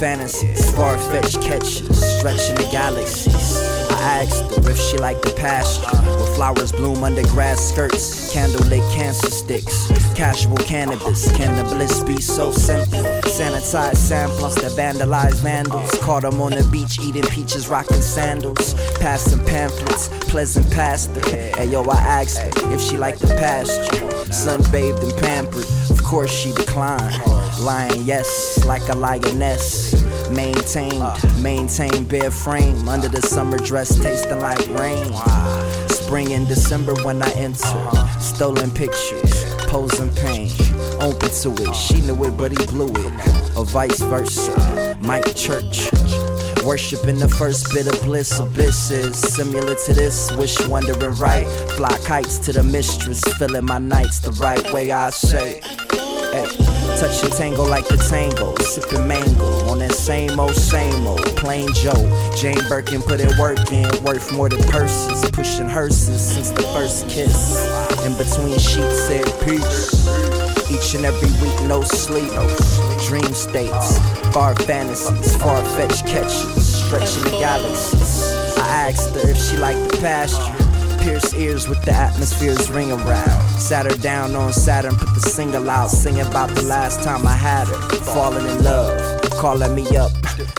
fantasies, far-fetched catches, stretching the galaxies. I asked her if she liked the pasture, where flowers bloom under grass skirts, candlelit cancer sticks, casual cannabis. Can the bliss be so simple? Sanitized samplers that vandalize vandals. Caught them on the beach eating peaches, rocking sandals. Passing pamphlets, pleasant pastor. Hey yo, I asked her if she liked the pasture. Sunbathed and pampered, course she declined. Lying yes, like a lioness. Maintained, maintain bare frame under the summer dress, tasting like rain. Spring in December when I enter, stolen pictures, posing pain. Open to it, she knew it, but he blew it, or vice versa. Mike Church. Worshiping the first bit of bliss, abysses similar to this. Wish wondering right, fly kites to the mistress, filling my nights the right way. I say, hey. Touch and tango like the tango. Sipping mango on that same old, same old. Plain Joe. Jane Birkin put in work in. Worth more than purses. Pushing hearses since the first kiss. In between sheets said peace. Each and every week, no sleep. Dream states, far fantasies, far fetched catches, stretching the galaxies. I asked her if she liked the pasture pierce ears with the atmosphere's ring around. Sat her down on Saturn, put the single out, singing about the last time I had her. Falling in love, calling me up,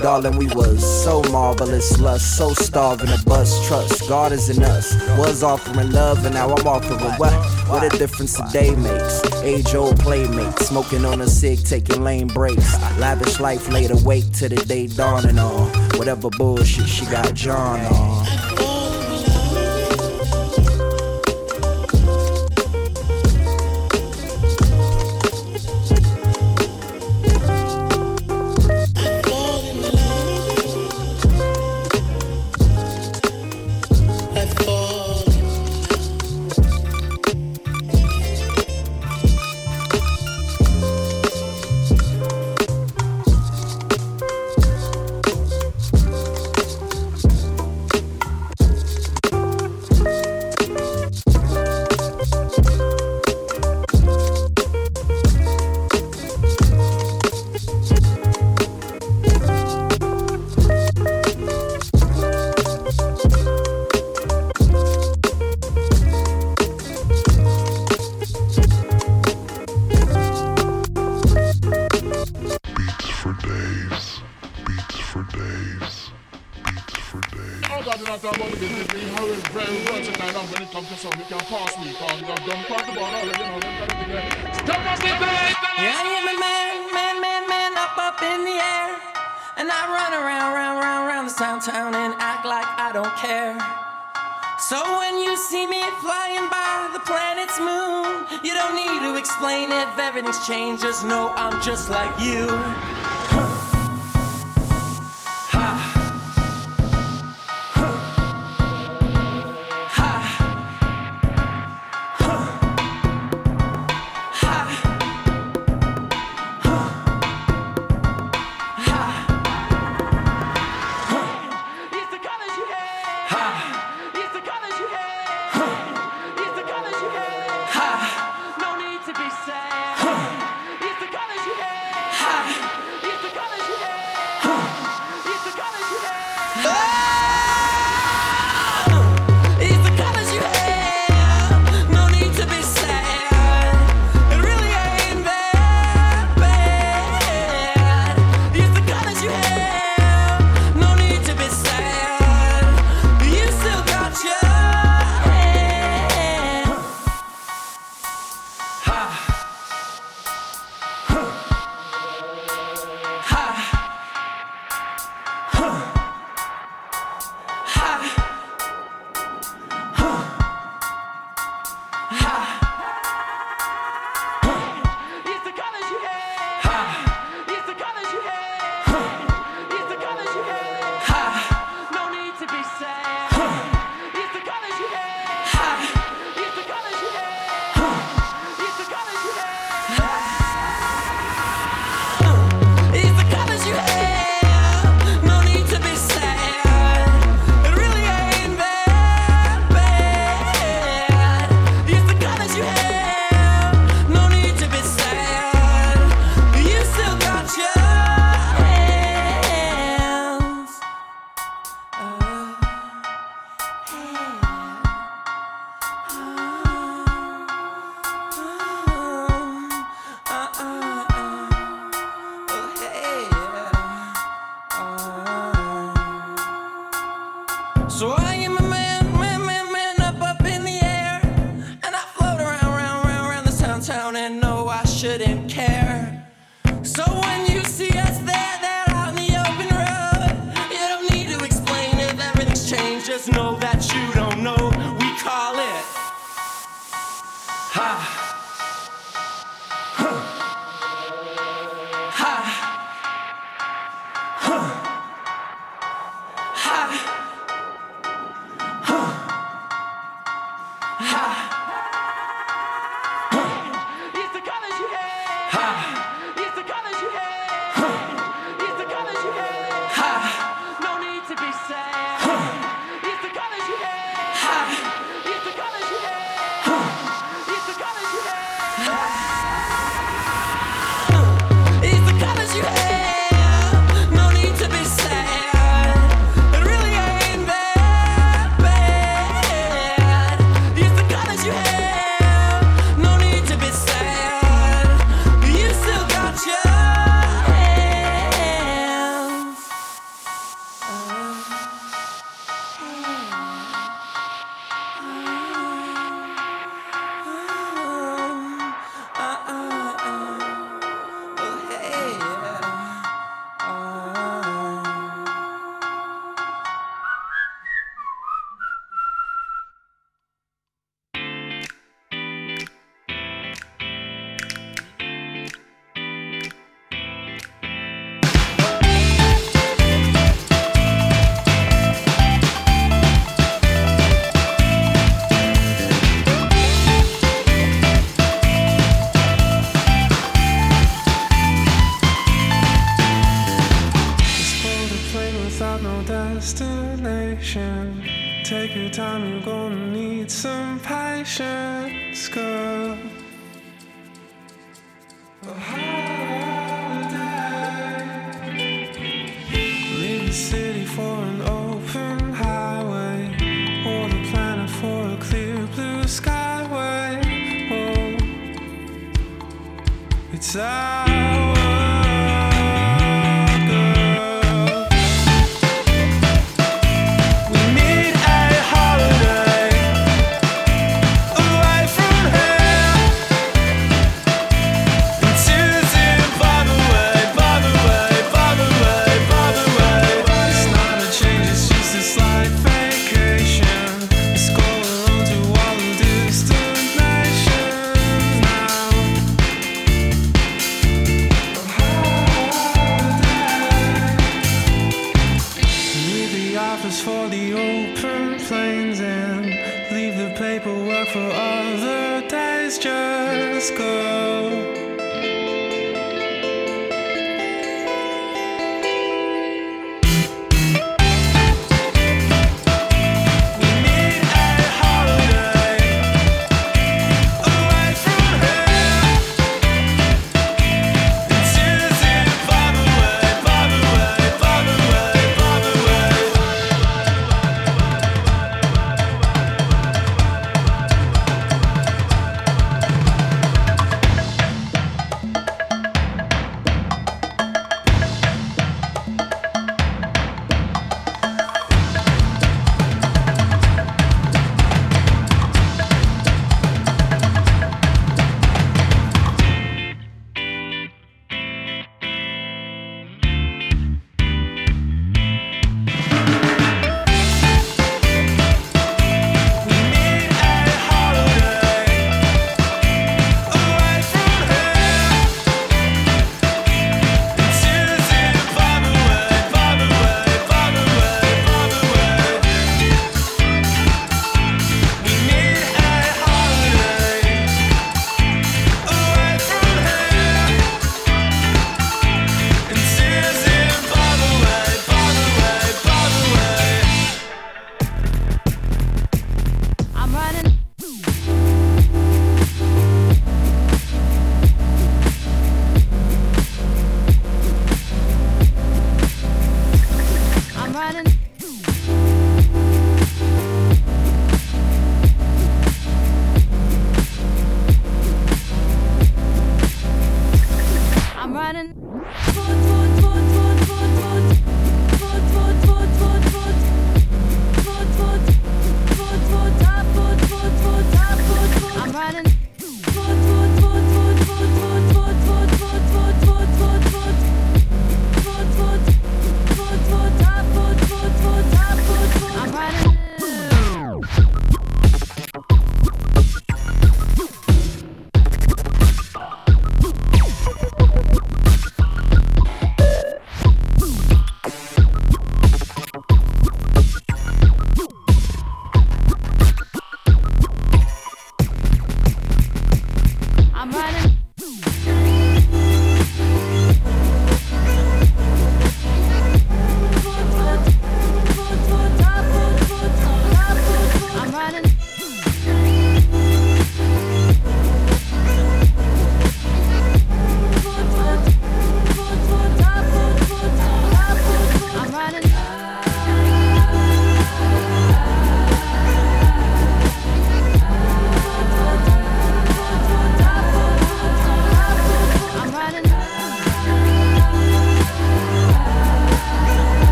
Darling, we was so marvelous, lust, so starving to bust. Trust, God is in us. Was offering love, and now I'm offering what? What a difference a day makes. Age old playmate, smoking on a cig, taking lane breaks. Lavish life laid awake till the day dawning on. Whatever bullshit she got John on. so you can pass me from your gun from the border. You know them gotta be there. Yeah, I am a man, man, man, man, up, up in the air. And I run around, round, round, round this downtown and act like I don't care. So when you see me flying by the planet's moon, you don't need to explain if everything's changed. Just know I'm just like you.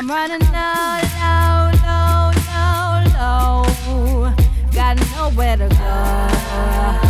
I'm running low, low, low, low, low. Got nowhere to go.